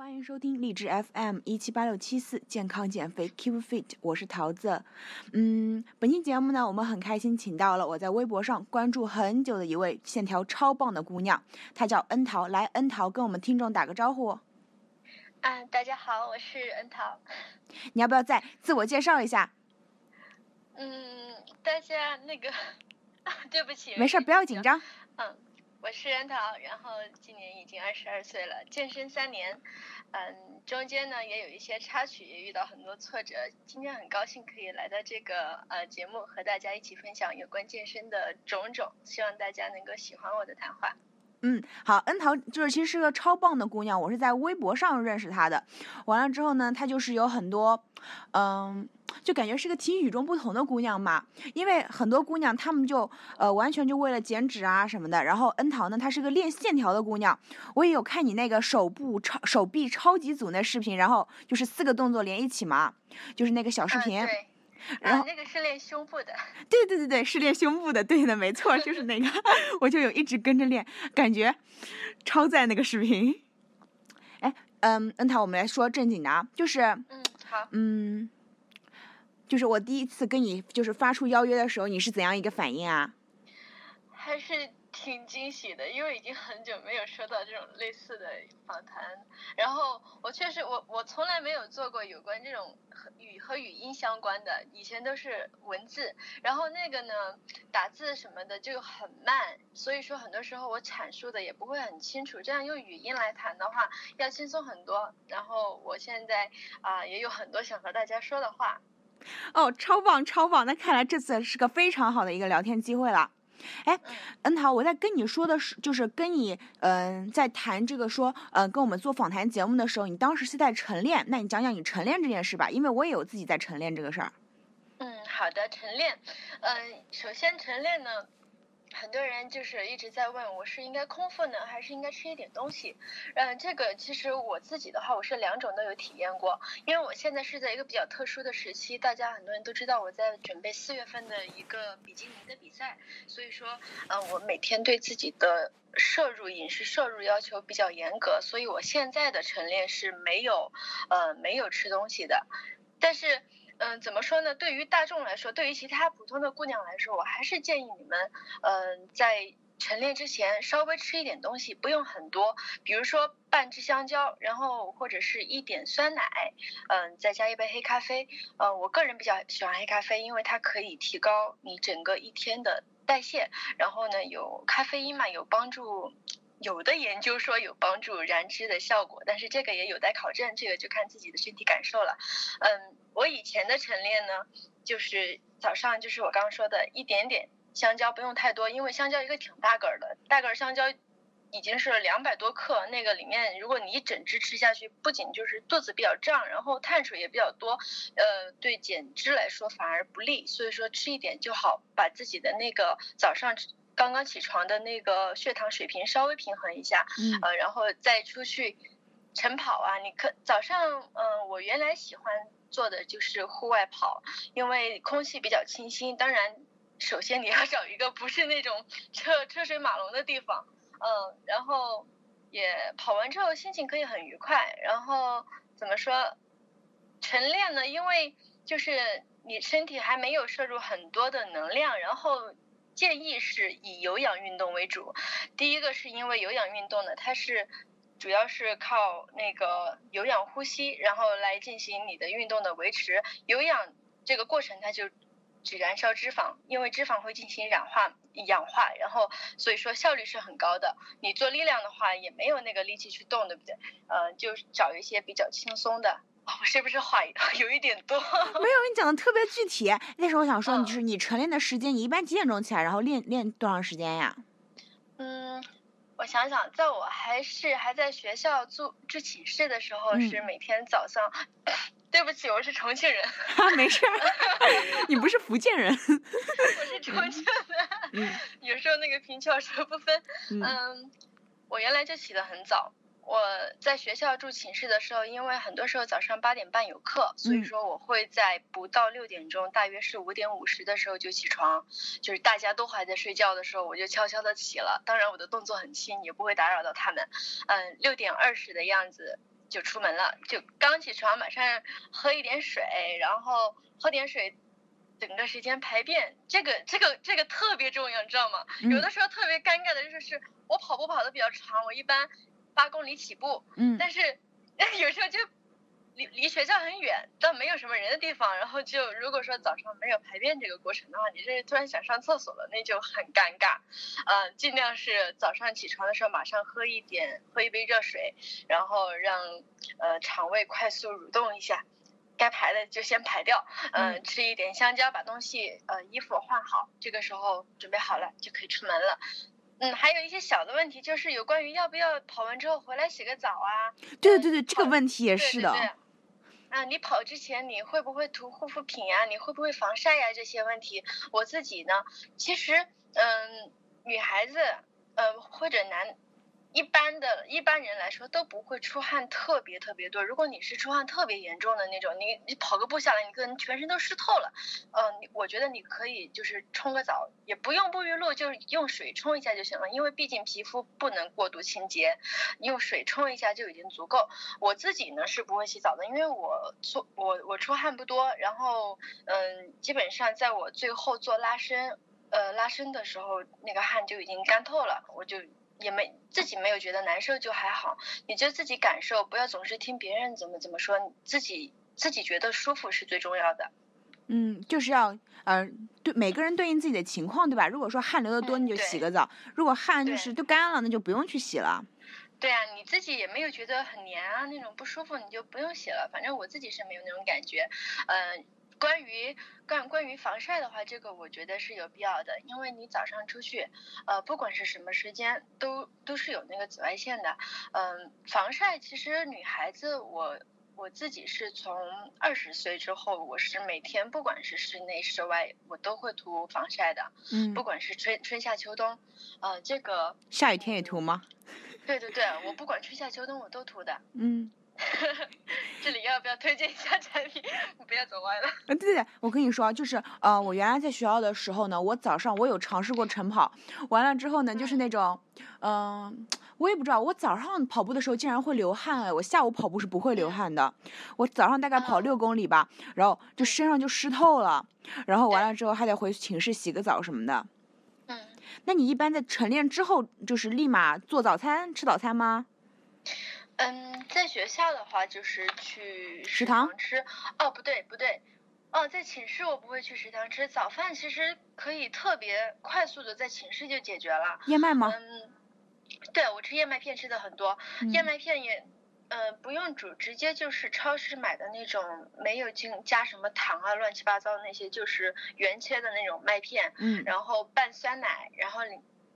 欢迎收听励志 FM 一七八六七四健康减肥 Keep Fit，我是桃子。嗯，本期节目呢，我们很开心请到了我在微博上关注很久的一位线条超棒的姑娘，她叫恩桃。来，恩桃跟我们听众打个招呼。啊，大家好，我是恩桃。你要不要再自我介绍一下？嗯，大家那个，对不起。没事，不要紧张。嗯。我是袁桃，然后今年已经二十二岁了，健身三年，嗯，中间呢也有一些插曲，也遇到很多挫折。今天很高兴可以来到这个呃节目，和大家一起分享有关健身的种种，希望大家能够喜欢我的谈话。嗯，好，恩桃就是其实是个超棒的姑娘，我是在微博上认识她的。完了之后呢，她就是有很多，嗯，就感觉是个挺与众不同的姑娘嘛。因为很多姑娘她们就呃完全就为了减脂啊什么的，然后恩桃呢她是个练线条的姑娘。我也有看你那个手部超手臂超级组那视频，然后就是四个动作连一起嘛，就是那个小视频。然后那个是练胸部的，对对对对，是练胸部的，对的，没错，就是那个，我就有一直跟着练，感觉超赞那个视频。哎，嗯，恩桃，我们来说正经的啊，就是，嗯，好，嗯，就是我第一次跟你就是发出邀约的时候，你是怎样一个反应啊？还是。挺惊喜的，因为已经很久没有收到这种类似的访谈。然后我确实，我我从来没有做过有关这种和语和语音相关的，以前都是文字。然后那个呢，打字什么的就很慢，所以说很多时候我阐述的也不会很清楚。这样用语音来谈的话，要轻松很多。然后我现在啊，也有很多想和大家说的话。哦，超棒超棒！那看来这次是个非常好的一个聊天机会了。哎，恩桃，我在跟你说的是，就是跟你，嗯，在谈这个说，嗯，跟我们做访谈节目的时候，你当时是在晨练，那你讲讲你晨练这件事吧，因为我也有自己在晨练这个事儿。嗯，好的，晨练，嗯，首先晨练呢。很多人就是一直在问我是应该空腹呢，还是应该吃一点东西？嗯，这个其实我自己的话，我是两种都有体验过。因为我现在是在一个比较特殊的时期，大家很多人都知道我在准备四月份的一个比基尼的比赛，所以说，嗯，我每天对自己的摄入饮食摄入要求比较严格，所以我现在的晨练是没有，呃，没有吃东西的，但是。嗯，怎么说呢？对于大众来说，对于其他普通的姑娘来说，我还是建议你们，嗯，在晨练之前稍微吃一点东西，不用很多，比如说半只香蕉，然后或者是一点酸奶，嗯，再加一杯黑咖啡。嗯，我个人比较喜欢黑咖啡，因为它可以提高你整个一天的代谢，然后呢，有咖啡因嘛，有帮助。有的研究说有帮助燃脂的效果，但是这个也有待考证，这个就看自己的身体感受了。嗯，我以前的晨练呢，就是早上就是我刚刚说的一点点香蕉，不用太多，因为香蕉一个挺大个儿的，大个儿香蕉已经是两百多克，那个里面如果你一整只吃下去，不仅就是肚子比较胀，然后碳水也比较多，呃，对减脂来说反而不利，所以说吃一点就好，把自己的那个早上。刚刚起床的那个血糖水平稍微平衡一下，呃，然后再出去晨跑啊。你可早上，嗯，我原来喜欢做的就是户外跑，因为空气比较清新。当然，首先你要找一个不是那种车车水马龙的地方，嗯，然后也跑完之后心情可以很愉快。然后怎么说，晨练呢？因为就是你身体还没有摄入很多的能量，然后。建议是以有氧运动为主。第一个是因为有氧运动呢，它是主要是靠那个有氧呼吸，然后来进行你的运动的维持。有氧这个过程它就只燃烧脂肪，因为脂肪会进行氧化、氧化，然后所以说效率是很高的。你做力量的话也没有那个力气去动，对不对？呃，就找一些比较轻松的。我是不是话 有一点多？没有，你讲的特别具体。那时候我想说，就是你晨练的时间，你一般几点钟起来，然后练练多长时间呀？嗯，我想想，在我还是还在学校住住寝室的时候，是每天早上。对不起，我是重庆人。没事儿，你不是福建人。我是重庆的。有时候那个平翘舌不分。嗯，我原来就起得很早。我在学校住寝室的时候，因为很多时候早上八点半有课，所以说我会在不到六点钟，大约是五点五十的时候就起床，就是大家都还在睡觉的时候，我就悄悄的起了。当然我的动作很轻，也不会打扰到他们。嗯，六点二十的样子就出门了，就刚起床马上喝一点水，然后喝点水，整个时间排便，这个这个这个特别重要，你知道吗？嗯有的时候特别尴尬的就是我跑步跑的比较长，我一般八公里起步，嗯但是有时候就离离学校很远，到没有什么人的地方，然后就如果说早上没有排便这个过程的话，你这突然想上厕所了，那就很尴尬。呃，尽量是早上起床的时候马上喝一点，喝一杯热水，然后让呃肠胃快速蠕动一下。该排的就先排掉，嗯、嗯吃一点香蕉，把东西呃衣服换好，这个时候准备好了就可以出门了。嗯，还有一些小的问题，就是有关于要不要跑完之后回来洗个澡啊，对对对，这个问题也是的。对对对啊，你跑之前你会不会涂护肤品呀？你会不会防晒呀？这些问题，我自己呢，其实，嗯，女孩子，呃，或者男，一般的一般人来说都不会出汗特别特别多。如果你是出汗特别严重的那种，你你跑个步下来，你可能全身都湿透了。呃，你我觉得你可以就是冲个澡，也不用沐浴露，就是用水冲一下就行了，因为毕竟皮肤不能过度清洁，用水冲一下就已经足够。我自己呢是不会洗澡的，因为我做我我出汗不多，然后嗯，基本上在我最后做拉伸，呃拉伸的时候，那个汗就已经干透了，我就也没自己没有觉得难受就还好，你就自己感受，不要总是听别人怎么怎么说，你自己自己觉得舒服是最重要的。嗯，就是要呃，对每个人对应自己的情况，对吧？如果说汗流的多，嗯你就洗个澡；如果汗就是都干了，那就不用去洗了。对啊，你自己也没有觉得很黏啊那种不舒服，你就不用洗了。反正我自己是没有那种感觉。呃，关于关关于防晒的话，这个我觉得是有必要的，因为你早上出去，呃，不管是什么时间，都都是有那个紫外线的。嗯、防晒其实女孩子我。我自己是从二十岁之后，我是每天不管是室内室外，我都会涂防晒的，嗯不，管是春春夏秋冬，呃，这个下雨天也涂吗？对对对，我不管春夏秋冬我都涂的。嗯，这里要不要推荐一下产品？我 不要走歪了。呃，对对，我跟你说，就是呃，我原来在学校的时候呢，我早上我有尝试过晨跑，完了之后呢，就是那种，嗯、我也不知道，我早上跑步的时候竟然会流汗哎，我下午跑步是不会流汗的，我早上大概跑哦六公里吧，然后就身上就湿透了，然后完了之后还得回寝室洗个澡什么的。嗯那你一般在晨练之后，就是立马做早餐吃早餐吗？嗯，在学校的话就是去食食堂堂吃。哦，不对不对，哦，在寝室我不会去食堂吃早饭，其实可以特别快速的在寝室就解决了。燕麦吗？嗯，对我吃燕麦片吃的很多，燕嗯麦片也。呃，不用煮，直接就是超市买的那种，没有进加什么糖啊、乱七八糟的那些，就是原切的那种麦片，嗯然后拌酸奶，然后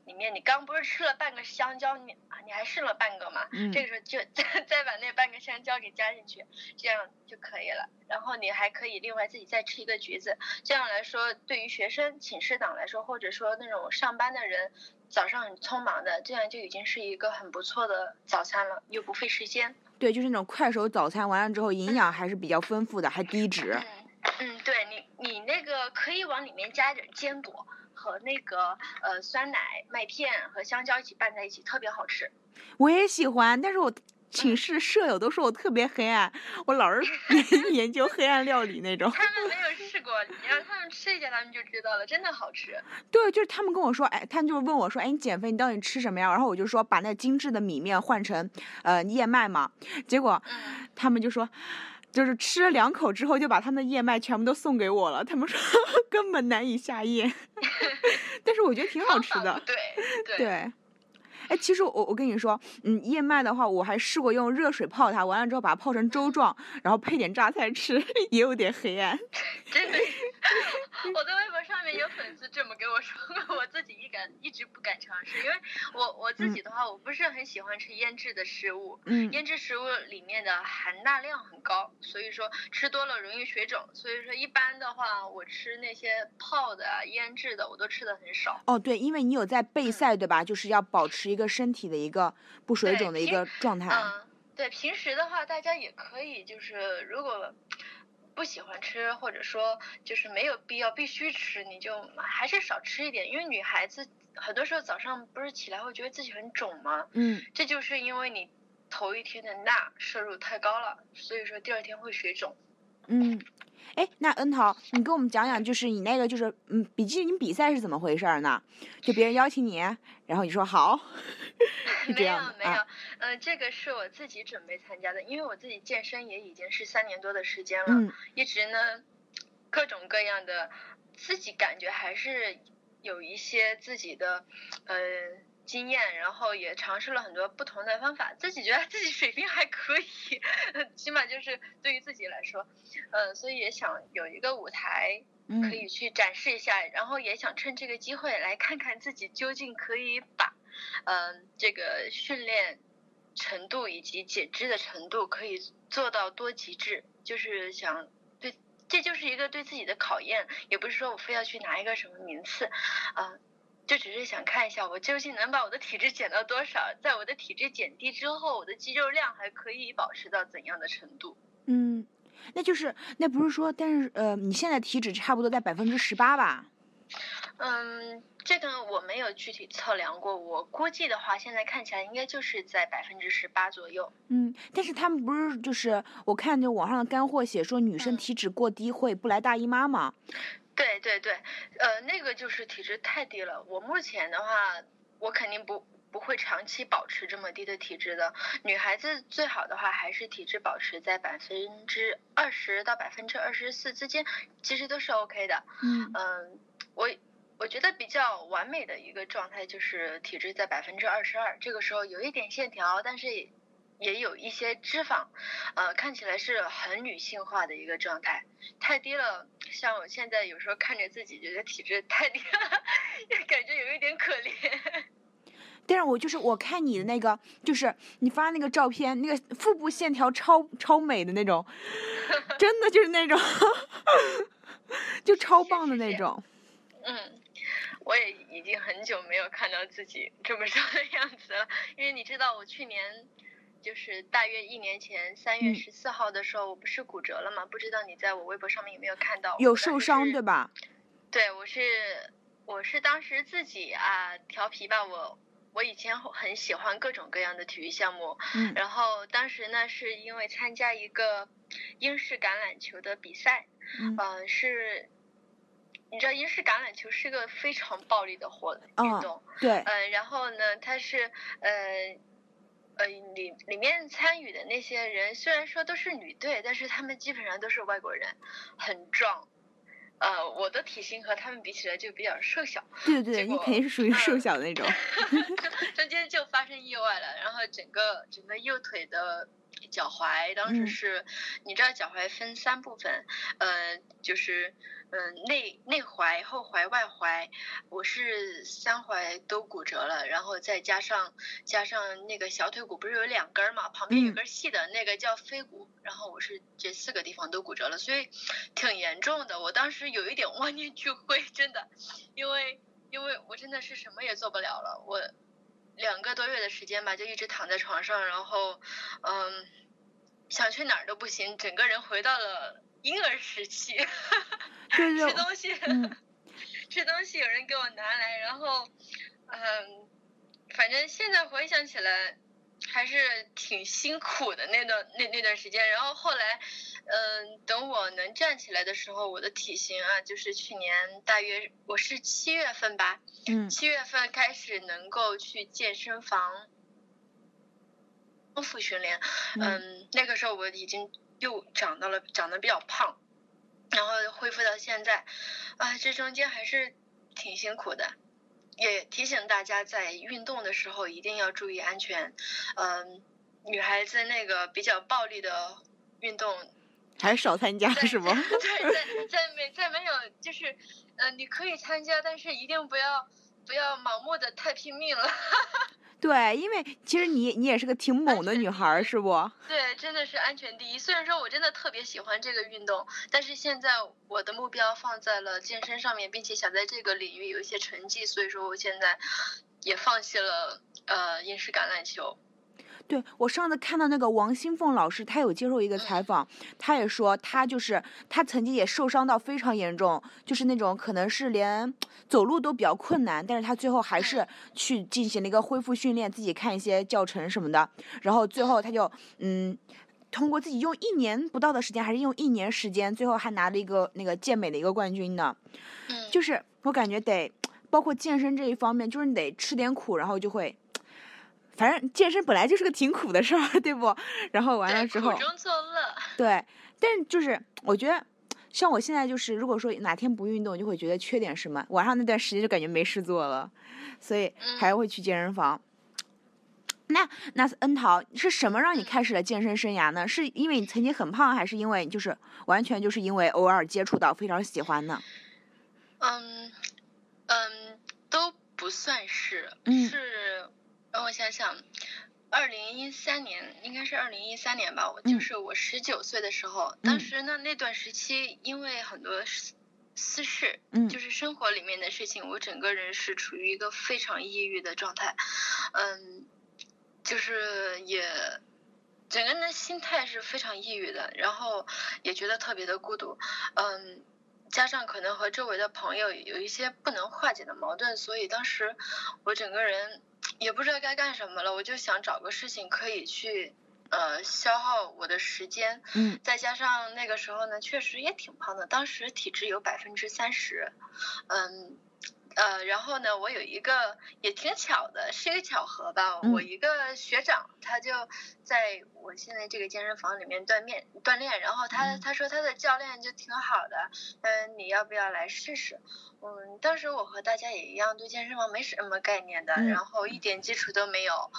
里里面你刚不是吃了半个香蕉，你啊你还剩了半个嘛？嗯这个时候就 再再把那半个香蕉给加进去，这样就可以了。然后你还可以另外自己再吃一个橘子，这样来说，对于学生、寝室党来说，或者说那种上班的人，早上很匆忙的，这样就已经是一个很不错的早餐了，又不费时间。对，就是那种快手早餐，完了之后营养还是比较丰富的，还低脂。嗯嗯，对你你那个可以往里面加一点坚果和那个呃酸奶、麦片和香蕉一起拌在一起，特别好吃。我也喜欢，但是我寝室舍友都说我特别黑暗，我老是 研究黑暗料理那种。他们没有试过，你让他们吃一下，他们就知道了，真的好吃。对，就是他们跟我说，哎，他们就是问我说，哎，你减肥你到底吃什么呀？然后我就说把那精致的米面换成呃燕麦嘛，结果嗯，他们就说。就是吃了两口之后，就把他们的燕麦全部都送给我了。他们说 根本难以下咽，但是我觉得挺好吃的对对，哎，其实我我跟你说，嗯，燕麦的话，我还试过用热水泡它，完了之后把它泡成粥状，然后配点榨菜吃，也有点黑暗。真的，我在微博上面有粉丝这么跟我说过，我自己一敢一直不敢尝试，因为我我自己的话，我不是很喜欢吃腌制的食物，嗯腌制食物里面的含钠量很高，所以说吃多了容易水肿。所以说一般的话，我吃那些泡的、啊、腌制的，我都吃的很少。哦，对，因为你有在备嗯赛，对吧？就是要保持一个身体的一个不水肿的一个状态。嗯，对，平时的话，大家也可以就是如果。不喜欢吃，或者说就是没有必要必须吃，你就还是少吃一点。因为女孩子很多时候早上不是起来会觉得自己很肿吗？嗯这就是因为你头一天的钠摄入太高了，所以说第二天会水肿。嗯，哎，那恩桃，你给我们讲讲，就是你那个就是嗯比基尼比赛是怎么回事呢？就别人邀请你，然后你说好，是这没有没有啊，，呃，这个是我自己准备参加的，因为我自己健身也已经是三年多的时间了，嗯一直呢各种各样的，自己感觉还是有一些自己的呃经验，然后也尝试了很多不同的方法，自己觉得自己水平还可以，起码就是对于自己来说，呃，所以也想有一个舞台可嗯。以去展示一下，然后也想趁这个机会来看看自己究竟可以把，嗯、这个训练程度以及减脂的程度可以做到多极致，就是想对，这就是一个对自己的考验，也不是说我非要去拿一个什么名次，啊、就只是想看一下我究竟能把我的体脂减到多少，在我的体脂减低之后，我的肌肉量还可以保持到怎样的程度。嗯，那就是那不是说，但是呃，你现在体脂差不多在百分之十八吧？嗯，这个我没有具体测量过，我估计的话，现在看起来应该就是在百分之十八左右。嗯，但是他们不是就是我看就网上的干货写说女生嗯体脂过低会不来大姨妈吗？对对对，呃，那个就是体质太低了。我目前的话，我肯定不不会长期保持这么低的体质的。女孩子最好的话，还是体质保持在百分之二十到百分之二十四之间，其实都是 OK 的。嗯嗯，我我觉得比较完美的一个状态就是体质在百分之二十二，这个时候有一点线条，但是也也有一些脂肪，呃，看起来是很女性化的一个状态。太低了，像我现在有时候看着自己觉得体质太低了，也 感觉有一点可怜。但是我就是我看你的那个，就是你发那个照片，那个腹部线条超超美的那种，真的就是那种，就超棒的那种。嗯，我也已经很久没有看到自己这么瘦的样子了，因为你知道我去年。就是大约一年前三月嗯十四号的时候，我不是骨折了吗？不知道你在我微博上面有没有看到？有受伤对吧？对，我是我是当时自己啊调皮吧，我我以前很喜欢各种各样的体育项目，嗯然后当时呢是因为参加一个英式橄榄球的比赛，嗯呃是，你知道英式橄榄球是个非常暴力的活嗯运动，对，呃，然后呢它是呃。呃，里里面参与的那些人虽然说都是女队，但是他们基本上都是外国人，很壮。呃，我的体型和他们比起来就比较瘦小，对对对，你肯定是属于瘦嗯小的那种。中间就发生意外了，然后整个整个右腿的脚踝当时嗯是，你知道脚踝分三部分，呃，就是嗯、内内踝、后踝、外踝，我是三踝都骨折了，然后再加上加上那个小腿骨不是有两根儿嘛，旁边有嗯根细的，那个叫腓骨，然后我是这四个地方都骨折了，所以挺严重的。我当时有一点 万念俱灰，真的，因为因为我真的是什么也做不了了，我两个多月的时间吧，就一直躺在床上，然后嗯，想去哪儿都不行，整个人回到了婴儿时期，对对吃东西，嗯 吃东西有人给我拿来，然后嗯，反正现在回想起来。还是挺辛苦的那段那那段时间，然后后来，嗯，等我能站起来的时候，我的体型啊，就是去年大约我是七月份吧，嗯。七月份开始能够去健身房康复训练，嗯。嗯，那个时候我已经又长到了长得比较胖，然后恢复到现在，啊，这中间还是挺辛苦的。也提醒大家在运动的时候一定要注意安全，嗯，女孩子那个比较暴力的运动还是少参加是吗？对，在在没在没有就是，嗯、你可以参加，但是一定不要不要盲目的太拼命了。对，因为其实你你也是个挺猛的女孩儿，是不？对，真的是安全第一。虽然说我真的特别喜欢这个运动，但是现在我的目标放在了健身上面，并且想在这个领域有一些成绩，所以说我现在也放弃了呃英式橄榄球。对我上次看到那个王新凤老师，他有接受一个采访，他也说他就是他曾经也受伤到非常严重，就是那种可能是连走路都比较困难，但是他最后还是去进行了一个恢复训练，自己看一些教程什么的，然后最后他就嗯。通过自己用一年不到的时间，还是用一年时间，最后还拿了一个那个健美的一个冠军呢。嗯，就是我感觉得，包括健身这一方面，就是你得吃点苦，然后就会，反正健身本来就是个挺苦的事儿，对不？然后完了之后，苦中作乐。对，但是就是我觉得，像我现在就是，如果说哪天不运动，就会觉得缺点什么，晚上那段时间就感觉没事做了，所以还会去健身房。那那恩桃是什么让你开始了健身生涯呢？是因为你曾经很胖，还是因为就是完全就是因为偶尔接触到非常喜欢呢？嗯嗯，都不算是，是让我想想，二零一三年应该是二零一三年吧，我就是我十九岁的时候，当时呢那段时期因为很多私事，嗯，就是生活里面的事情，我整个人是处于一个非常抑郁的状态，嗯。就是也，整个人的心态是非常抑郁的，然后也觉得特别的孤独，嗯，加上可能和周围的朋友有一些不能化解的矛盾，所以当时我整个人也不知道该干什么了，我就想找个事情可以去呃消耗我的时间，嗯，再加上那个时候呢，确实也挺胖的，当时体脂有百分之三十，嗯。呃，然后呢，我有一个也挺巧的，是一个巧合吧。我一个学长，他就在我现在这个健身房里面锻炼锻炼，然后他他说他的教练就挺好的，嗯，你要不要来试试？嗯，当时我和大家也一样，对健身房没什么概念的，然后一点基础都没有，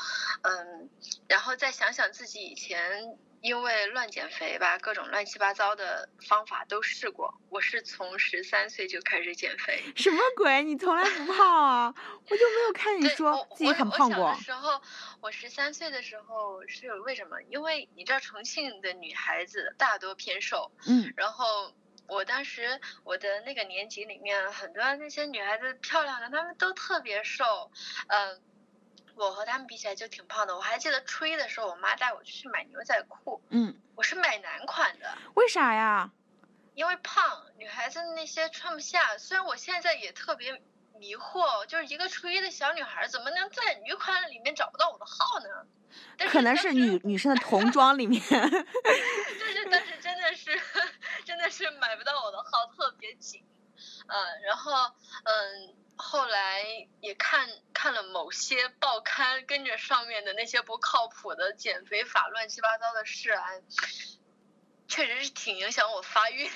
嗯，然后再想想自己以前。因为乱减肥吧，各种乱七八糟的方法都试过。我是从十三岁就开始减肥。什么鬼？你从来不胖啊？我就没有看你说自己很胖过。我小的时候，我十三岁的时候是为什么？因为你知道重庆的女孩子大多偏瘦。嗯。然后我当时我的那个年级里面很多那些女孩子漂亮的，她们都特别瘦。嗯。我和他们比起来就挺胖的，我还记得初一的时候，我妈带我去买牛仔裤，嗯，我是买男款的，为啥呀？因为胖，女孩子那些穿不下。虽然我现在也特别迷惑，就是一个初一的小女孩怎么能在女款里面找不到我的号呢？可能是女女生的童装里面。但是但是真的是真的是买不到我的号，特别紧，嗯，然后嗯。后来也看看了某些报刊，跟着上面的那些不靠谱的减肥法，乱七八糟的事啊，确实是挺影响我发育。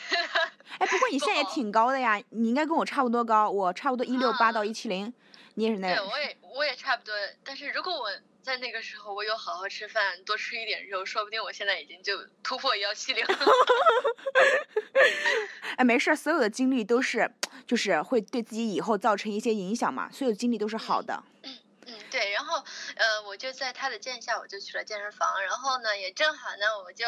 哎，不过你现在也挺高的呀，你应该跟我差不多高，我差不多一六八到一七零，你也是那。对，我也我也差不多，但是如果我。在那个时候，我有好好吃饭，多吃一点肉，说不定我现在已经就突破幺七零。哎，没事，所有的经历都是，就是会对自己以后造成一些影响嘛。所有经历都是好的。后呃，我就在他的建议下，我就去了健身房。然后呢，也正好呢，我就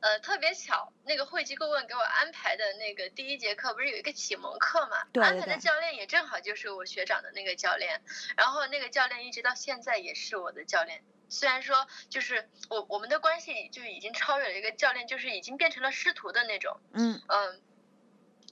呃特别巧，那个会籍顾问给我安排的那个第一节课不是有一个启蒙课嘛？对安排的教练也正好就是我学长的那个教练。然后那个教练一直到现在也是我的教练。虽然说就是我我们的关系就已经超越了一个教练，就是已经变成了师徒的那种。嗯嗯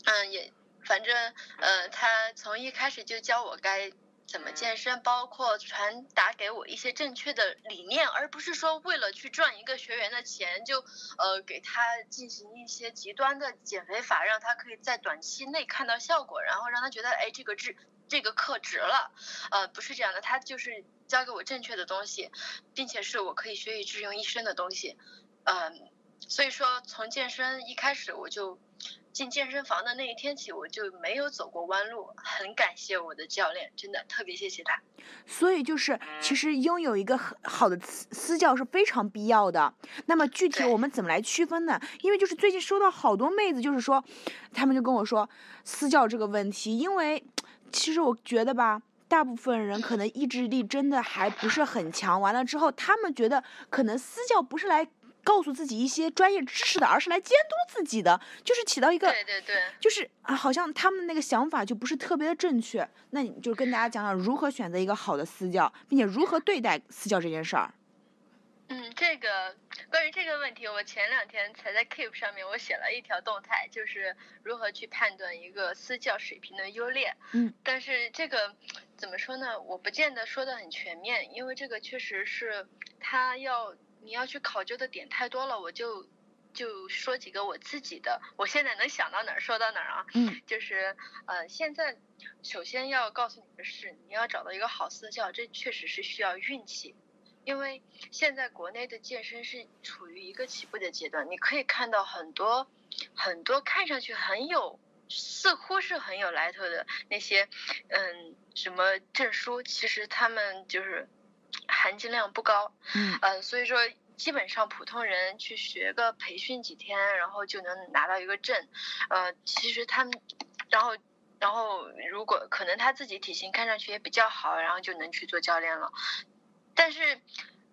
嗯，也反正呃，他从一开始就教我该。怎么健身，包括传达给我一些正确的理念，而不是说为了去赚一个学员的钱，就呃给他进行一些极端的减肥法，让他可以在短期内看到效果，然后让他觉得哎这个值这个课值了，呃不是这样的，他就是教给我正确的东西，并且是我可以学以致用一生的东西，嗯，所以说从健身一开始我就。进健身房的那一天起，我就没有走过弯路。很感谢我的教练，真的特别谢谢他。所以就是，其实拥有一个很好的私私教是非常必要的。那么具体我们怎么来区分呢？因为就是最近收到好多妹子，就是说，他们就跟我说私教这个问题。因为其实我觉得吧，大部分人可能意志力真的还不是很强。完了之后，他们觉得可能私教不是来。告诉自己一些专业知识的，而是来监督自己的，就是起到一个，对对对，就是啊，好像他们的那个想法就不是特别的正确。那你就跟大家讲讲如何选择一个好的私教，并且如何对待私教这件事儿。嗯这个关于这个问题，我前两天才在 Keep 上面我写了一条动态，就是如何去判断一个私教水平的优劣。嗯，但是这个怎么说呢？我不见得说的很全面，因为这个确实是他要你要去考究的点太多了，我就就说几个我自己的，我现在能想到哪儿说到哪儿啊。嗯，就是呃，现在首先要告诉你的是，你要找到一个好私教，这确实是需要运气。因为现在国内的健身是处于一个起步的阶段，你可以看到很多很多看上去很有，似乎是很有来头的那些，嗯，什么证书，其实他们就是含金量不高，嗯，呃，所以说基本上普通人去学个培训几天，然后就能拿到一个证，呃，其实他们，然后。然后，如果可能他自己体型看上去也比较好，然后就能去做教练了。但是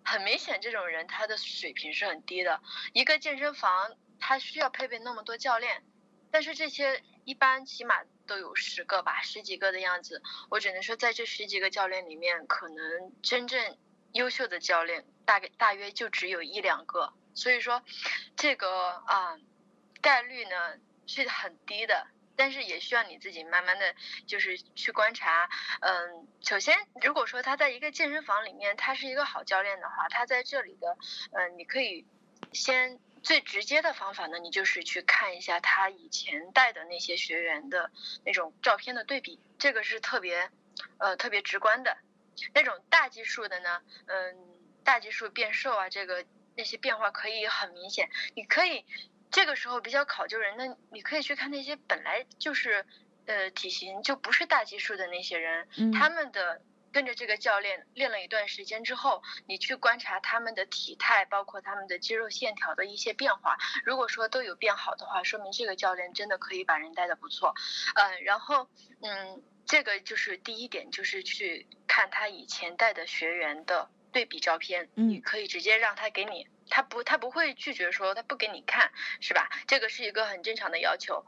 很明显，这种人他的水平是很低的。一个健身房，他需要配备那么多教练，但是这些一般起码都有十个吧，十几个的样子。我只能说，在这十几个教练里面，可能真正优秀的教练大概大约就只有一两个。所以说，这个啊概率呢是很低的。但是也需要你自己慢慢的就是去观察，嗯，首先如果说他在一个健身房里面，他是一个好教练的话，他在这里的，嗯，你可以先最直接的方法呢，你就是去看一下他以前带的那些学员的那种照片的对比，这个是特别，呃，特别直观的。那种大基数的呢，嗯，大基数变瘦啊，这个那些变化可以很明显，你可以。这个时候比较考究人，那你可以去看那些本来就是，呃，体型就不是大基数的那些人，他们的跟着这个教练练了一段时间之后，你去观察他们的体态，包括他们的肌肉线条的一些变化。如果说都有变好的话，说明这个教练真的可以把人带的不错。嗯，然后嗯，这个就是第一点，就是去看他以前带的学员的对比照片，你可以直接让他给你。他不，他不会拒绝说他不给你看，是吧？这个是一个很正常的要求。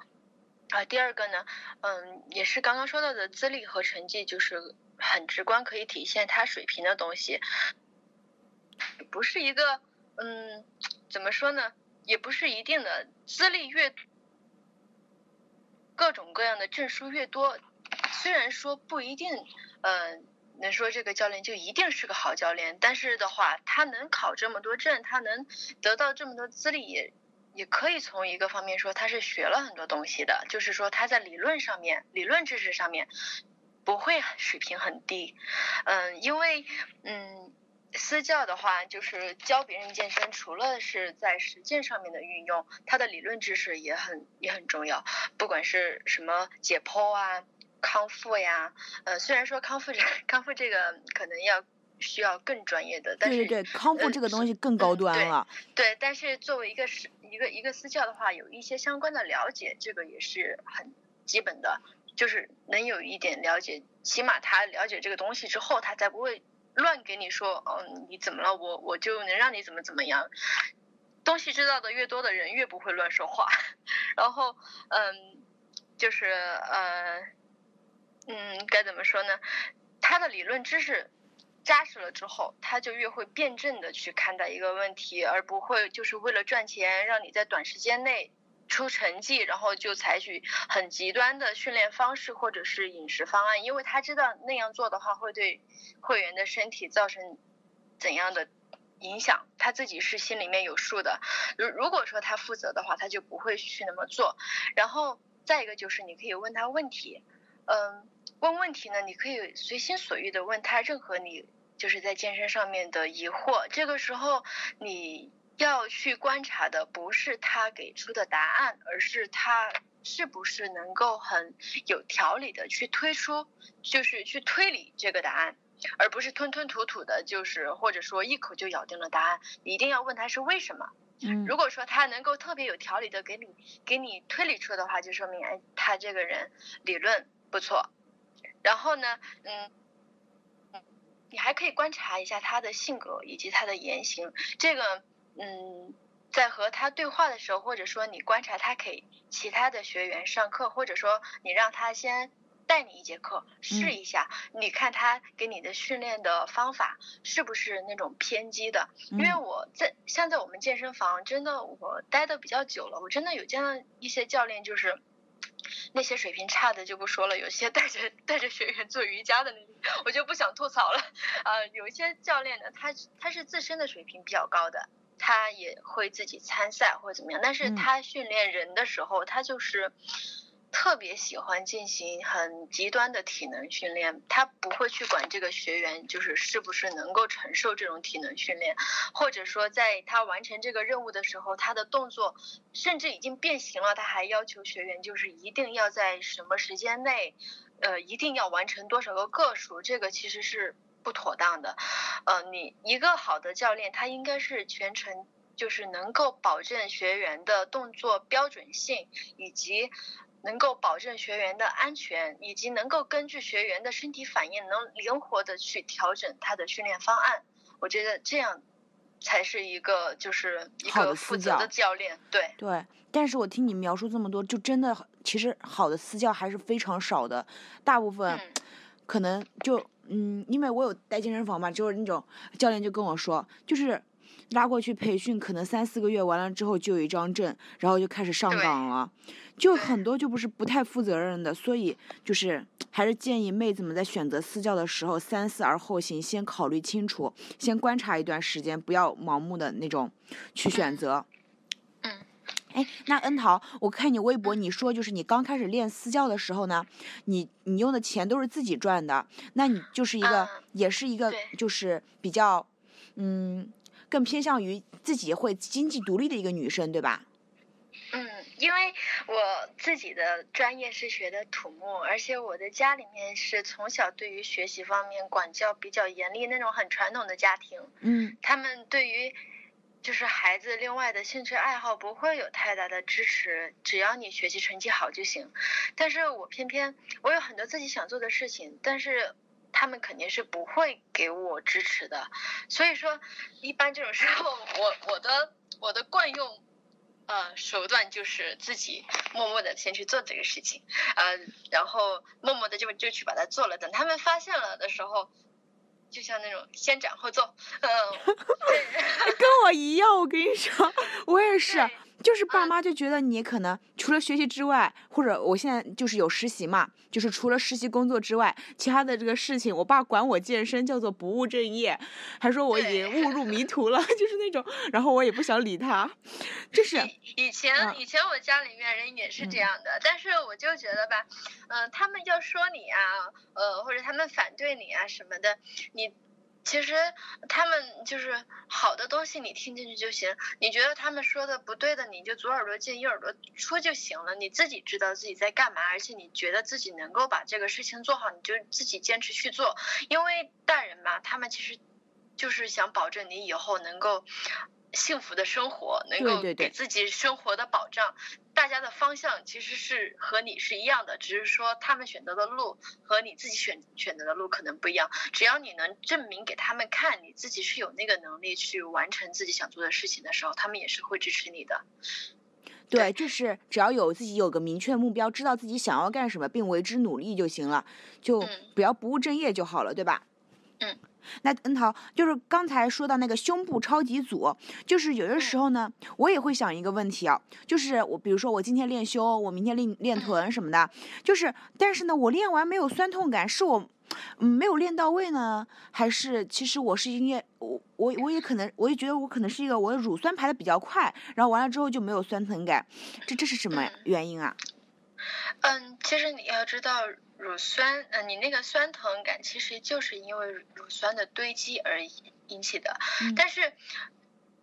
啊，第二个呢，嗯，也是刚刚说到的资历和成绩，就是很直观可以体现他水平的东西。不是一个，嗯，怎么说呢？也不是一定的，资历越各种各样的证书越多，虽然说不一定，嗯。能说这个教练就一定是个好教练，但是的话，他能考这么多证，他能得到这么多资历，也也可以从一个方面说，他是学了很多东西的，就是说他在理论上面、理论知识上面不会水平很低。嗯，因为嗯，私教的话，就是教别人健身，除了是在实践上面的运用，他的理论知识也很也很重要，不管是什么解剖啊。康复呀，呃，虽然说康复这康复这个可能要需要更专业的，但是对对对，康复这个东西更高端了。对，但是作为一个是一个一个私教的话，有一些相关的了解，这个也是很基本的，就是能有一点了解，起码他了解这个东西之后，他才不会乱给你说，嗯，你怎么了，我我就能让你怎么怎么样。东西知道的越多的人越不会乱说话，然后嗯，就是呃。嗯，该怎么说呢？他的理论知识扎实了之后，他就越会辩证的去看待一个问题，而不会就是为了赚钱，让你在短时间内出成绩，然后就采取很极端的训练方式或者是饮食方案，因为他知道那样做的话会对会员的身体造成怎样的影响，他自己是心里面有数的。如如果说他负责的话，他就不会去那么做。然后再一个就是你可以问他问题。嗯，问问题呢？你可以随心所欲的问他任何你就是在健身上面的疑惑。这个时候你要去观察的不是他给出的答案，而是他是不是能够很有条理的去推出，就是去推理这个答案，而不是吞吞吐吐的，就是或者说一口就咬定了答案。你一定要问他是为什么。嗯，如果说他能够特别有条理的给你给你推理出的话，就说明哎，他这个人理论。不错，然后呢，嗯，你还可以观察一下他的性格以及他的言行。这个，嗯，在和他对话的时候，或者说你观察他给其他的学员上课，或者说你让他先。带你一节课试一下，你看他给你的训练的方法是不是那种偏激的？因为我在像在我们健身房，真的我待的比较久了，我真的有见到一些教练就是。那些水平差的就不说了，有些带着带着学员做瑜伽的那种，我就不想吐槽了。呃，有一些教练呢，他他是自身的水平比较高的，他也会自己参赛或者怎么样，但是他训练人的时候，他就是。特别喜欢进行很极端的体能训练，他不会去管这个学员就是是不是能够承受这种体能训练，或者说在他完成这个任务的时候，他的动作甚至已经变形了，他还要求学员就是一定要在什么时间内，呃，一定要完成多少个个数，这个其实是不妥当的。呃，你一个好的教练，他应该是全程就是能够保证学员的动作标准性以及。能够保证学员的安全，以及能够根据学员的身体反应，能灵活的去调整他的训练方案。我觉得这样才是一个就是一个负责的教练。对对，但是我听你描述这么多，就真的其实好的私教还是非常少的，大部分可能就嗯，因为我有带健身房嘛，就是那种教练就跟我说，就是拉过去培训，可能三四个月完了之后就有一张证，然后就开始上岗了。就很多就不是不太负责任的，所以就是还是建议妹子们在选择私教的时候三思而后行，先考虑清楚，先观察一段时间，不要盲目的那种去选择。嗯，哎，那恩桃，我看你微博你说就是你刚开始练私教的时候呢，你你用的钱都是自己赚的，那你就是一个也是一个就是比较嗯更偏向于自己会经济独立的一个女生，对吧？嗯，因为我自己的专业是学的土木，而且我的家里面是从小对于学习方面管教比较严厉那种很传统的家庭。嗯，他们对于就是孩子另外的兴趣爱好不会有太大的支持，只要你学习成绩好就行。但是我偏偏我有很多自己想做的事情，但是他们肯定是不会给我支持的。所以说，一般这种时候，我我的我的惯用。呃，手段就是自己默默的先去做这个事情，呃，然后默默的就就去把它做了。等他们发现了的时候，就像那种先斩后奏，嗯，跟我一样，我跟你说，我也是。就是爸妈就觉得你可能除了学习之外，或者我现在就是有实习嘛，就是除了实习工作之外，其他的这个事情，我爸管我健身叫做不务正业，还说我已经误入迷 途了，就是那种，然后我也不想理他，就是以前以前我家里面人也是这样的，但是我就觉得吧，嗯，他们要说你啊，呃，或者他们反对你啊什么的，你。其实他们就是好的东西，你听进去就行。你觉得他们说的不对的，你就左耳朵进右耳朵出就行了。你自己知道自己在干嘛，而且你觉得自己能够把这个事情做好，你就自己坚持去做。因为大人嘛，他们其实就是想保证你以后能够。幸福的生活能够给自己生活的保障，大家的方向其实是和你是一样的，只是说他们选择的路和你自己选选择的路可能不一样。只要你能证明给他们看，你自己是有那个能力去完成自己想做的事情的时候，他们也是会支持你的。对，就是只要有自己有个明确目标，知道自己想要干什么，并为之努力就行了，就不要不务正业就好了，对吧？嗯。那恩桃就是刚才说到那个胸部超级组，就是有的时候呢，我也会想一个问题啊，就是我比如说我今天练胸，我明天练练臀什么的，就是但是呢，我练完没有酸痛感，是我嗯没有练到位呢，还是其实我是因为我我我也可能我也觉得我可能是一个我的乳酸排的比较快，然后完了之后就没有酸疼感，这这是什么原因啊？嗯，其实你要知道。乳酸，嗯，你那个酸疼感其实就是因为乳酸的堆积而引起的，但是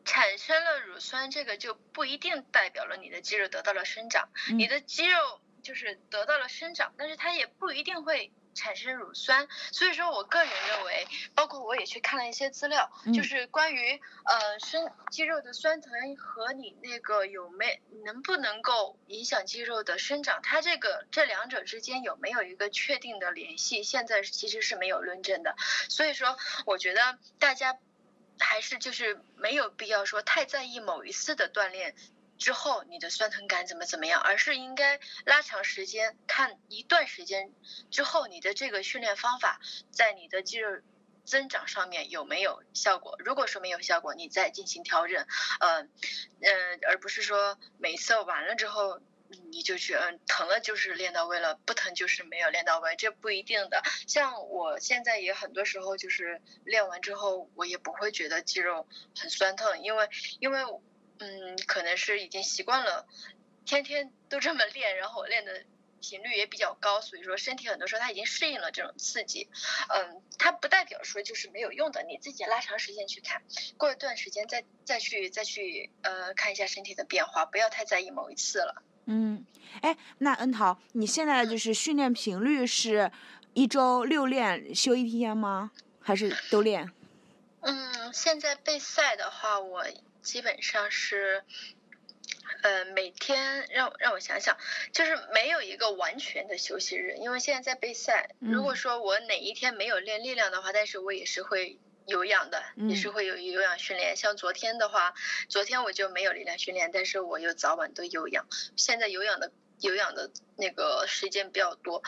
产生了乳酸，这个就不一定代表了你的肌肉得到了生长，你的肌肉就是得到了生长，但是它也不一定会。产生乳酸，所以说我个人认为，包括我也去看了一些资料，就是关于呃生肌肉的酸疼和你那个有没能不能够影响肌肉的生长，它这个这两者之间有没有一个确定的联系，现在其实是没有论证的。所以说，我觉得大家还是就是没有必要说太在意某一次的锻炼。之后你的酸疼感怎么怎么样，而是应该拉长时间看一段时间之后你的这个训练方法在你的肌肉增长上面有没有效果。如果说没有效果，你再进行调整，呃，嗯，而不是说每次完了之后。你就去嗯，疼了就是练到位了，不疼就是没有练到位，这不一定的。像我现在也很多时候就是练完之后，我也不会觉得肌肉很酸疼，因为因为嗯，可能是已经习惯了，天天都这么练，然后我练的频率也比较高，所以说身体很多时候它已经适应了这种刺激。嗯，它不代表说就是没有用的，你自己拉长时间去看，过一段时间再再去再去呃看一下身体的变化，不要太在意某一次了。嗯，哎，那恩桃，你现在就是训练频率是一周六练休一天吗？还是都练？嗯，现在备赛的话，我基本上是，呃，每天让让我想想，就是没有一个完全的休息日，因为现在在备赛。如果说我哪一天没有练力量的话，但是我也是会。有氧的也是会有有氧训练，像昨天的话，昨天我就没有力量训练，但是我又早晚都有氧。现在有氧的有氧的那个时间比较多，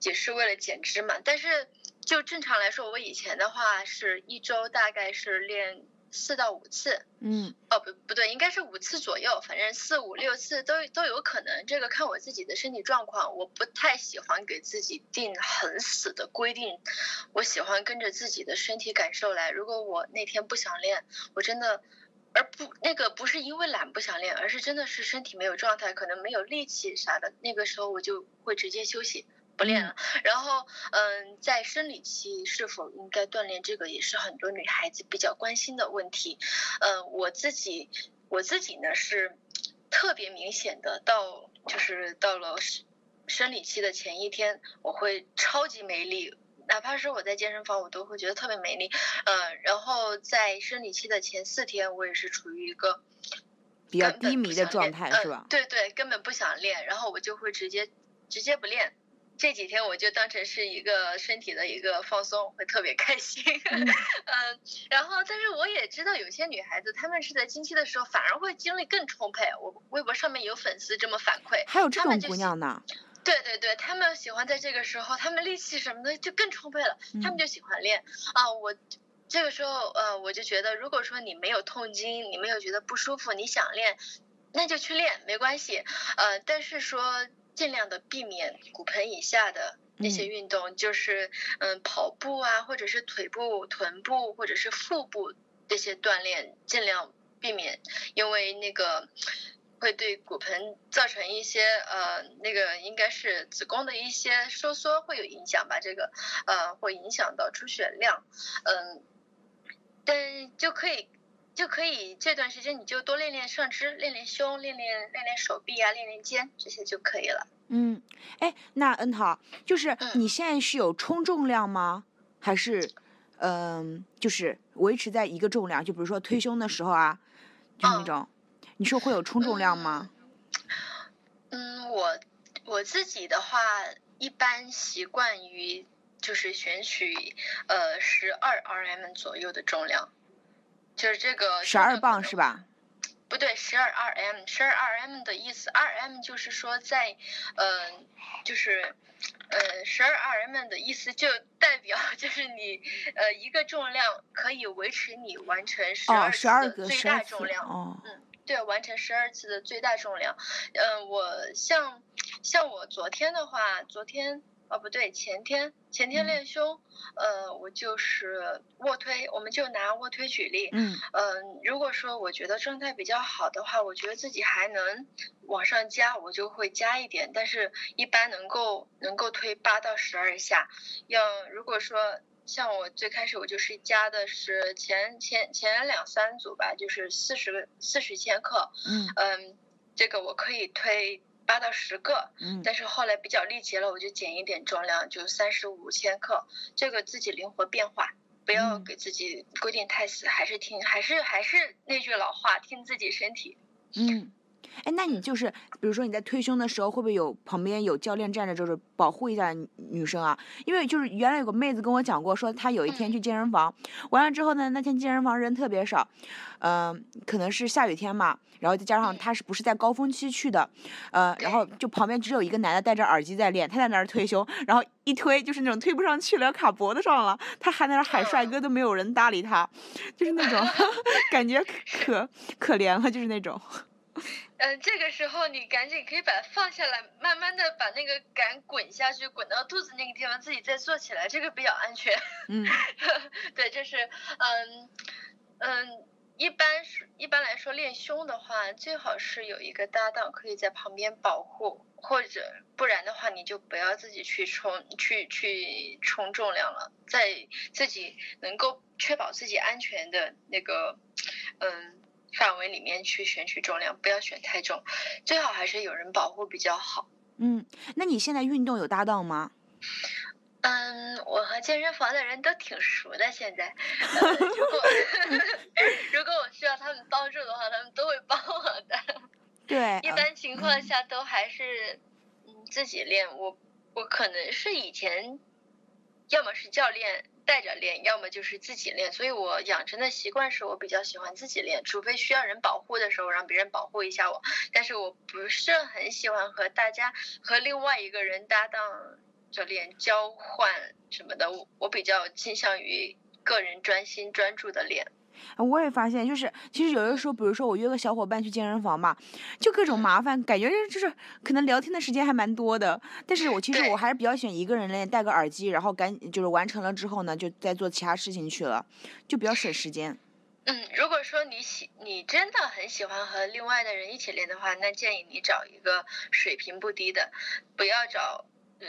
也是为了减脂嘛。但是就正常来说，我以前的话是一周大概是练。四到五次，嗯，哦不不对，应该是五次左右，反正四五六次都都有可能，这个看我自己的身体状况。我不太喜欢给自己定很死的规定，我喜欢跟着自己的身体感受来。如果我那天不想练，我真的，而不那个不是因为懒不想练，而是真的是身体没有状态，可能没有力气啥的，那个时候我就会直接休息。不练了，然后嗯，在生理期是否应该锻炼，这个也是很多女孩子比较关心的问题。嗯，我自己我自己呢是特别明显的，到就是到了生生理期的前一天，我会超级没力，哪怕是我在健身房，我都会觉得特别没力。嗯，然后在生理期的前四天，我也是处于一个比较低迷的状态，是吧？对对，根本不想练，然后我就会直接直接不练。这几天我就当成是一个身体的一个放松，会特别开心。嗯，然后但是我也知道有些女孩子她们是在经期的时候反而会精力更充沛。我微博上面有粉丝这么反馈，还有这种姑娘呢。对对对，她们喜欢在这个时候，她们力气什么的就更充沛了，她们就喜欢练。啊，我这个时候呃，我就觉得如果说你没有痛经，你没有觉得不舒服，你想练，那就去练，没关系。呃，但是说。尽量的避免骨盆以下的那些运动，就是嗯跑步啊，或者是腿部、臀部或者是腹部这些锻炼，尽量避免，因为那个会对骨盆造成一些呃那个应该是子宫的一些收缩会有影响吧，这个呃会影响到出血量，嗯，但就可以。就可以这段时间你就多练练上肢，练练胸，练练练练手臂啊，练练肩这些就可以了。嗯，哎，那恩桃，就是你现在是有冲重量吗？还是，嗯，就是维持在一个重量？就比如说推胸的时候啊，就那种，你说会有冲重量吗？嗯，我我自己的话，一般习惯于就是选取呃十二 RM 左右的重量。就是这个十二磅是吧？不对，十二 RM，十二 RM 的意思，RM 就是说在，嗯，就是，呃，十二 RM 的意思就代表就是你呃一个重量可以维持你完成十二次的最大重量。哦，嗯，对，完成十二次的最大重量。嗯，我像像我昨天的话，昨天。哦，不对，前天前天练胸，呃，我就是卧推，我们就拿卧推举例。嗯。嗯，如果说我觉得状态比较好的话，我觉得自己还能往上加，我就会加一点。但是，一般能够能够推八到十二下。要如果说像我最开始我就是加的是前前前两三组吧，就是四十个四十千克。嗯。嗯，这个我可以推。八到十个，嗯，但是后来比较力竭了，我就减一点重量，就三十五千克，这个自己灵活变化，不要给自己规定太死，还是听，还是还是那句老话，听自己身体。嗯，哎，那你就是，比如说你在推胸的时候，会不会有旁边有教练站着，就是保护一下女生啊？因为就是原来有个妹子跟我讲过，说她有一天去健身房，完了之后呢，那天健身房人特别少，嗯，可能是下雨天嘛，然后再加上她是不是在高峰期去的，呃，然后就旁边只有一个男的戴着耳机在练，他在那儿推胸，然后一推就是那种推不上去了，卡脖子上了，他还在那喊帅哥，都没有人搭理他，就是那种 感觉可可怜了，就是那种。嗯，这个时候你赶紧可以把它放下来，慢慢的把那个杆滚下去，滚到肚子那个地方，自己再坐起来，这个比较安全。嗯，对，就是嗯嗯，一般是一般来说练胸的话，最好是有一个搭档可以在旁边保护，或者不然的话，你就不要自己去冲去去冲重量了，在自己能够确保自己安全的那个嗯。范围里面去选取重量，不要选太重，最好还是有人保护比较好。嗯，那你现在运动有搭档吗？嗯，我和健身房的人都挺熟的，现在。如果 如果我需要他们帮助的话，他们都会帮我的。对。一般情况下都还是嗯自己练，我我可能是以前，要么是教练。带着练，要么就是自己练，所以我养成的习惯是我比较喜欢自己练，除非需要人保护的时候，让别人保护一下我。但是我不是很喜欢和大家和另外一个人搭档着练，交换什么的。我我比较倾向于个人专心专注的练。我也发现，就是其实有的时候，比如说我约个小伙伴去健身房嘛，就各种麻烦，感觉就是可能聊天的时间还蛮多的。但是我其实我还是比较喜欢一个人练，戴个耳机，然后赶就是完成了之后呢，就再做其他事情去了，就比较省时间。嗯，如果说你喜你真的很喜欢和另外的人一起练的话，那建议你找一个水平不低的，不要找呃。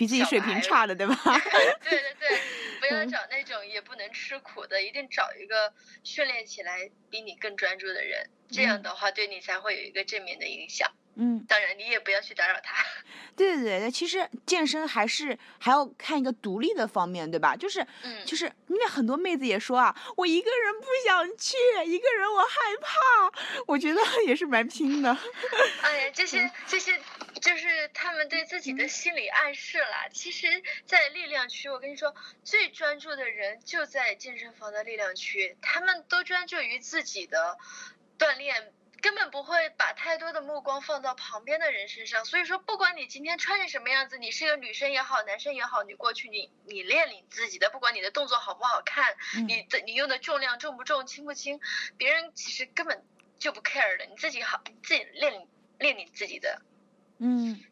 比自己水平差的，对吧？对对对，不要找那种也不能吃苦的，一定找一个训练起来比你更专注的人，这样的话对你才会有一个正面的影响。嗯，当然你也不要去打扰他。对对对，其实健身还是还要看一个独立的方面，对吧？就是，就是因为很多妹子也说啊，我一个人不想去，一个人我害怕，我觉得 也是蛮拼的。哎呀，这些这些就是他们对自己的心理暗示啦。其实，在力量区，我跟你说，最专注的人就在健身房的力量区，他们都专注于自己的锻炼。根本不会把太多的目光放到旁边的人身上，所以说不管你今天穿成什么样子，你是个女生也好，男生也好，你过去你你练你自己的，不管你的动作好不好看，你的你用的重量重不重轻不轻，别人其实根本就不 care 的，你自己好自己练练你自己的，嗯。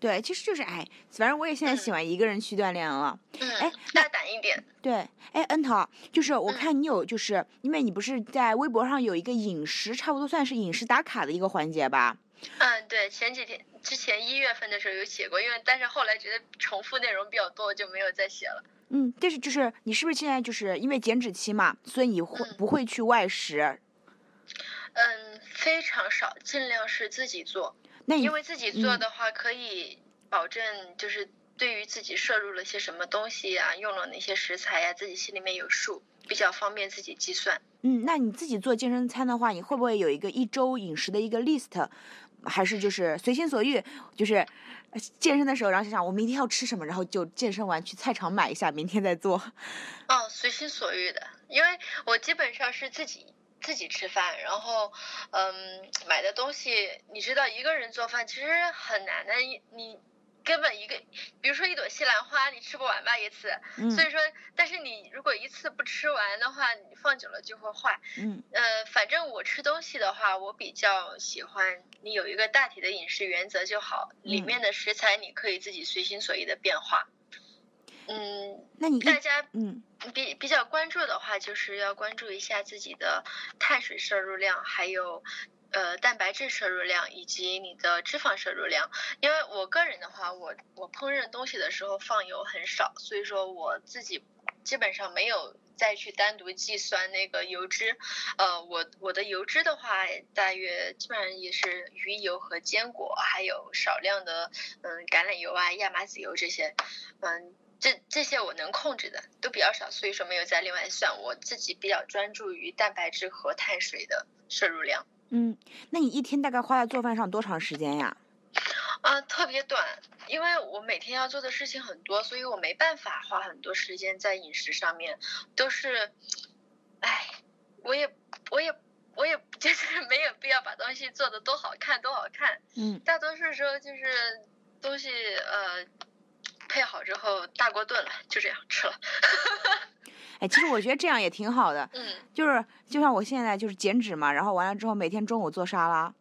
对，其实就是哎，反正我也现在喜欢一个人去锻炼了。嗯，哎，大胆一点。对，哎，恩桃，就是我看你有，就是因为你不是在微博上有一个饮食，差不多算是饮食打卡的一个环节吧？嗯，对，前几天之前一月份的时候有写过，因为但是后来觉得重复内容比较多，就没有再写了。嗯，但是就是你是不是现在就是因为减脂期嘛，所以你会不会去外食？嗯，非常少，尽量是自己做。因为自己做的话，可以保证就是对于自己摄入了些什么东西呀，用了哪些食材呀，自己心里面有数，比较方便自己计算。嗯，那你自己做健身餐的话，你会不会有一个一周饮食的一个 list，还是就是随心所欲，就是健身的时候，然后想想我明天要吃什么，然后就健身完去菜场买一下，明天再做。哦，随心所欲的，因为我基本上是自己。自己吃饭，然后，嗯，买的东西，你知道，一个人做饭其实很难的，你根本一个，比如说一朵西兰花，你吃不完吧一次，所以说，但是你如果一次不吃完的话，你放久了就会坏。嗯，呃，反正我吃东西的话，我比较喜欢你有一个大体的饮食原则就好，里面的食材你可以自己随心所欲的变化。嗯，那你大家嗯比比较关注的话，就是要关注一下自己的碳水摄入量，还有呃蛋白质摄入量以及你的脂肪摄入量。因为我个人的话，我我烹饪东西的时候放油很少，所以说我自己基本上没有再去单独计算那个油脂。呃，我我的油脂的话，大约基本上也是鱼油和坚果，还有少量的嗯橄榄油啊、亚麻籽油这些，嗯。这这些我能控制的都比较少，所以说没有再另外算。我自己比较专注于蛋白质和碳水的摄入量。嗯，那你一天大概花在做饭上多长时间呀？啊，特别短，因为我每天要做的事情很多，所以我没办法花很多时间在饮食上面，都是，唉，我也我也我也 就是没有必要把东西做的多好看多好看，嗯，大多数时候就是东西呃配好之后大锅炖了，就这样吃了。哎，其实我觉得这样也挺好的，嗯就是就像我现在就是减脂嘛，然后完了之后每天中午做沙拉，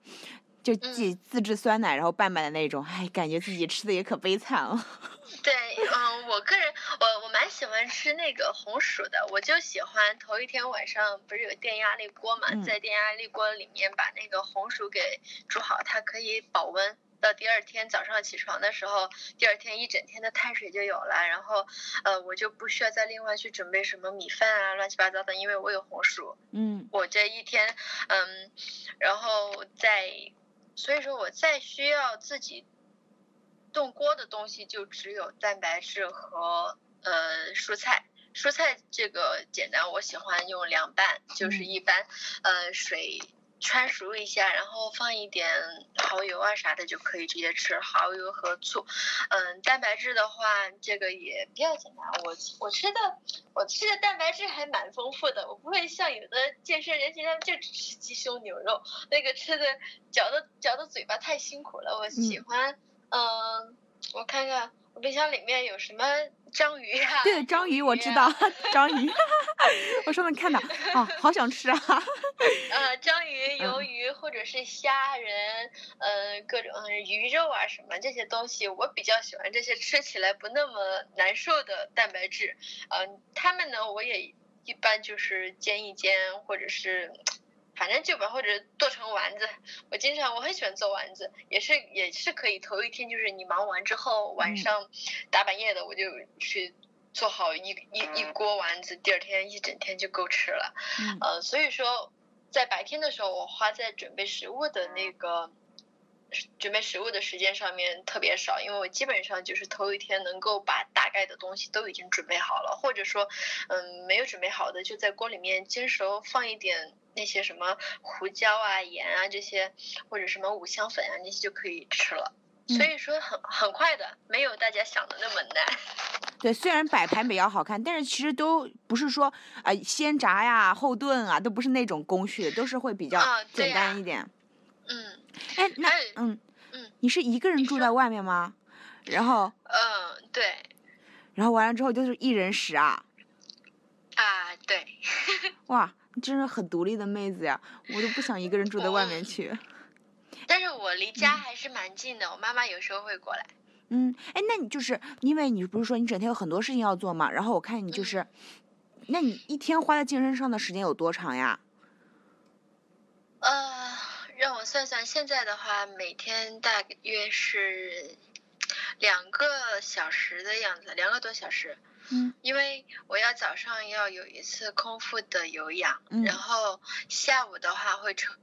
就自己自制酸奶，然后拌拌的那种，哎，感觉自己吃的也可悲惨了。对，嗯，我个人我我蛮喜欢吃那个红薯的，我就喜欢头一天晚上不是有电压力锅嘛，嗯在电压力锅里面把那个红薯给煮好，它可以保温。到第二天早上起床的时候，第二天一整天的碳水就有了，然后，呃，我就不需要再另外去准备什么米饭啊，乱七八糟的，因为我有红薯。嗯我这一天，嗯，然后再，所以说我再需要自己动锅的东西就只有蛋白质和呃蔬菜。蔬菜这个简单，我喜欢用凉拌，就是嗯一般呃水穿熟一下，然后放一点蚝油啊啥的就可以直接吃，蚝油和醋。嗯，蛋白质的话，这个也比较简单。我我吃的我吃的蛋白质还蛮丰富的，我不会像有的健身人群他们就只吃鸡胸牛肉，那个吃的嚼的嚼的嘴巴太辛苦了。我喜欢，嗯、我看看我冰箱里面有什么章鱼啊，对，章鱼我知道，章鱼，我上次看到，啊，好想吃啊。呃，章鱼、嗯鱿鱼或者是虾仁，呃，各种呃鱼肉啊什么这些东西，我比较喜欢这些吃起来不那么难受的蛋白质。嗯、他们呢，我也一般就是煎一煎，或者是。反正就把或者剁成丸子，我经常我很喜欢做丸子，也是也是可以头一天就是你忙完之后晚嗯。上大半夜的我就去做好一一一锅丸子，第二天一整天就够吃了。嗯。呃，所以说在白天的时候，我花在准备食物的那个准备食物的时间上面特别少，因为我基本上就是头一天能够把大概的东西都已经准备好了，或者说，嗯，没有准备好的就在锅里面煎熟，放一点那些什么胡椒啊、盐啊这些，或者什么五香粉啊那些就可以吃了。所以说很很快的，没有大家想的那么难。对，虽然摆盘比较好看，但是其实都不是说啊、呃先炸呀、后炖啊，都不是那种工序，都是会比较简单一点。嗯哎，那嗯嗯你是一个人住在外面吗？然后嗯，对然后完了之后就是一人食啊？啊，对。哇，你真是很独立的妹子呀！我都不想一个人住在外面去。但是我离家还是蛮近的，我妈妈有时候会过来。嗯，哎，那你就是因为你不是说你整天有很多事情要做嘛？然后我看你就是，那你一天花在健身上的时间有多长呀？呃，让我算算，现在的话，每天大约是两个小时的样子，两个多小时。嗯因为我要早上要有一次空腹的有氧，嗯然后下午的话会抽。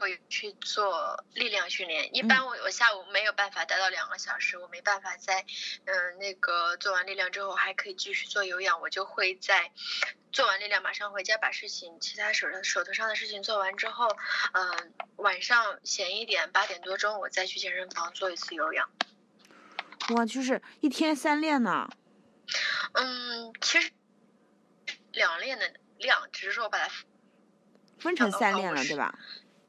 会去做力量训练，一般我我下午没有办法待到两个小时，我没办法在嗯那个做完力量之后还可以继续做有氧，我就会在做完力量马上回家把事情其他手上手头上的事情做完之后，嗯晚上闲一点八点多钟我再去健身房做一次有氧。哇，就是一天三练呢。嗯，其实两链的量，只是说我把它分成三链了，是对吧？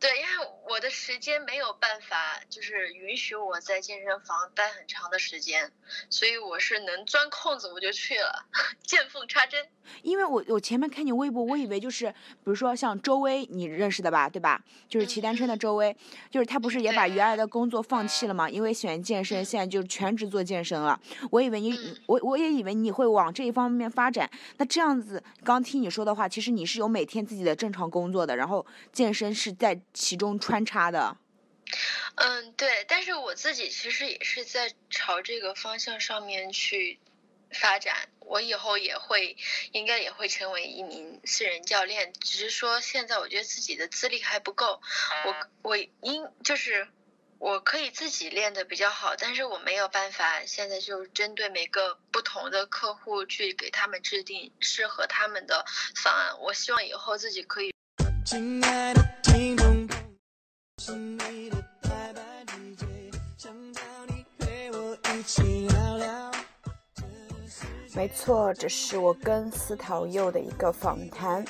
对，因为我的时间没有办法，就是允许我在健身房待很长的时间，所以我是能钻空子我就去了，见缝插针。因为我我前面看你微博，我以为就是比如说像周薇，你认识的吧，对吧？就是骑单车的周薇，就是她不是也把原来的工作放弃了嘛？因为喜欢健身，现在就全职做健身了。我以为你嗯，我我也以为你会往这一方面发展。那这样子，刚听你说的话，其实你是有每天自己的正常工作的，然后健身是在其中穿插的。嗯，对，但是我自己其实也是在朝这个方向上面去发展。我以后也会，应该也会成为一名私人教练，只是说现在我觉得自己的资历还不够，我我应就是我可以自己练的比较好，但是我没有办法现在就针对每个不同的客户去给他们制定适合他们的方案。我希望以后自己可以。亲爱的听众。没错，这是我跟司桃佑的一个访谈。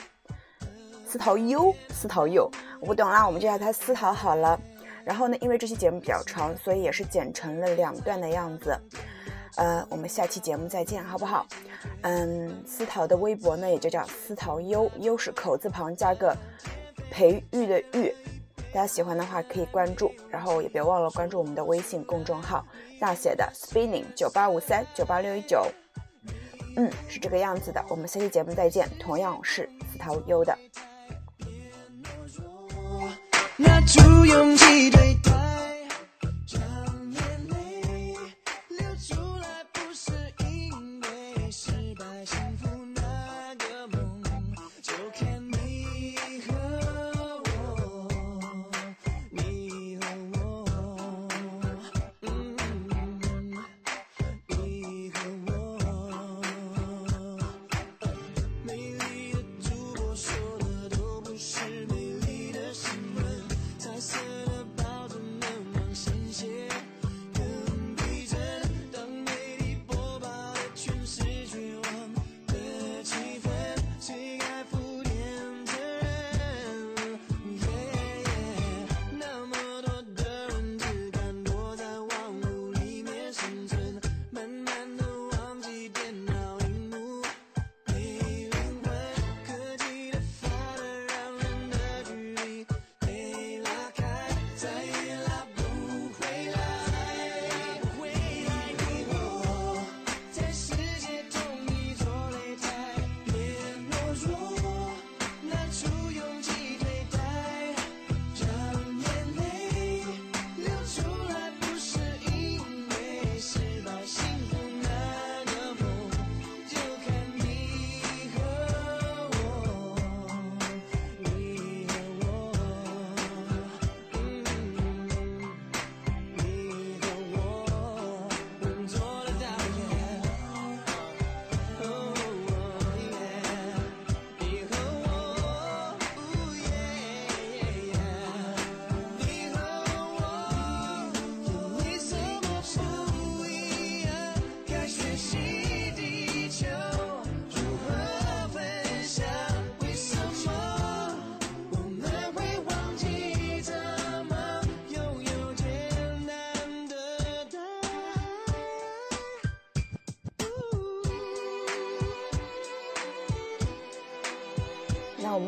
司桃优，司桃佑，我不懂啦，我们就叫他司桃好了。然后呢，因为这期节目比较长，所以也是剪成了两段的样子。呃，我们下期节目再见，好不好？嗯，司桃的微博呢，也就叫司桃优，优是口字旁加个培育的育。大家喜欢的话可以关注，然后也别忘了关注我们的微信公众号，大写的 spinning 九八五三九八六一九。嗯，是这个样子的。我们下期节目再见，同样是司桃优的。拿出勇气对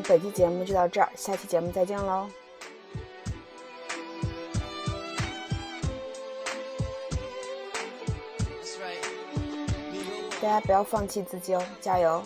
本期节目就到这儿，下期节目再见喽！大家不要放弃自己哦，加油！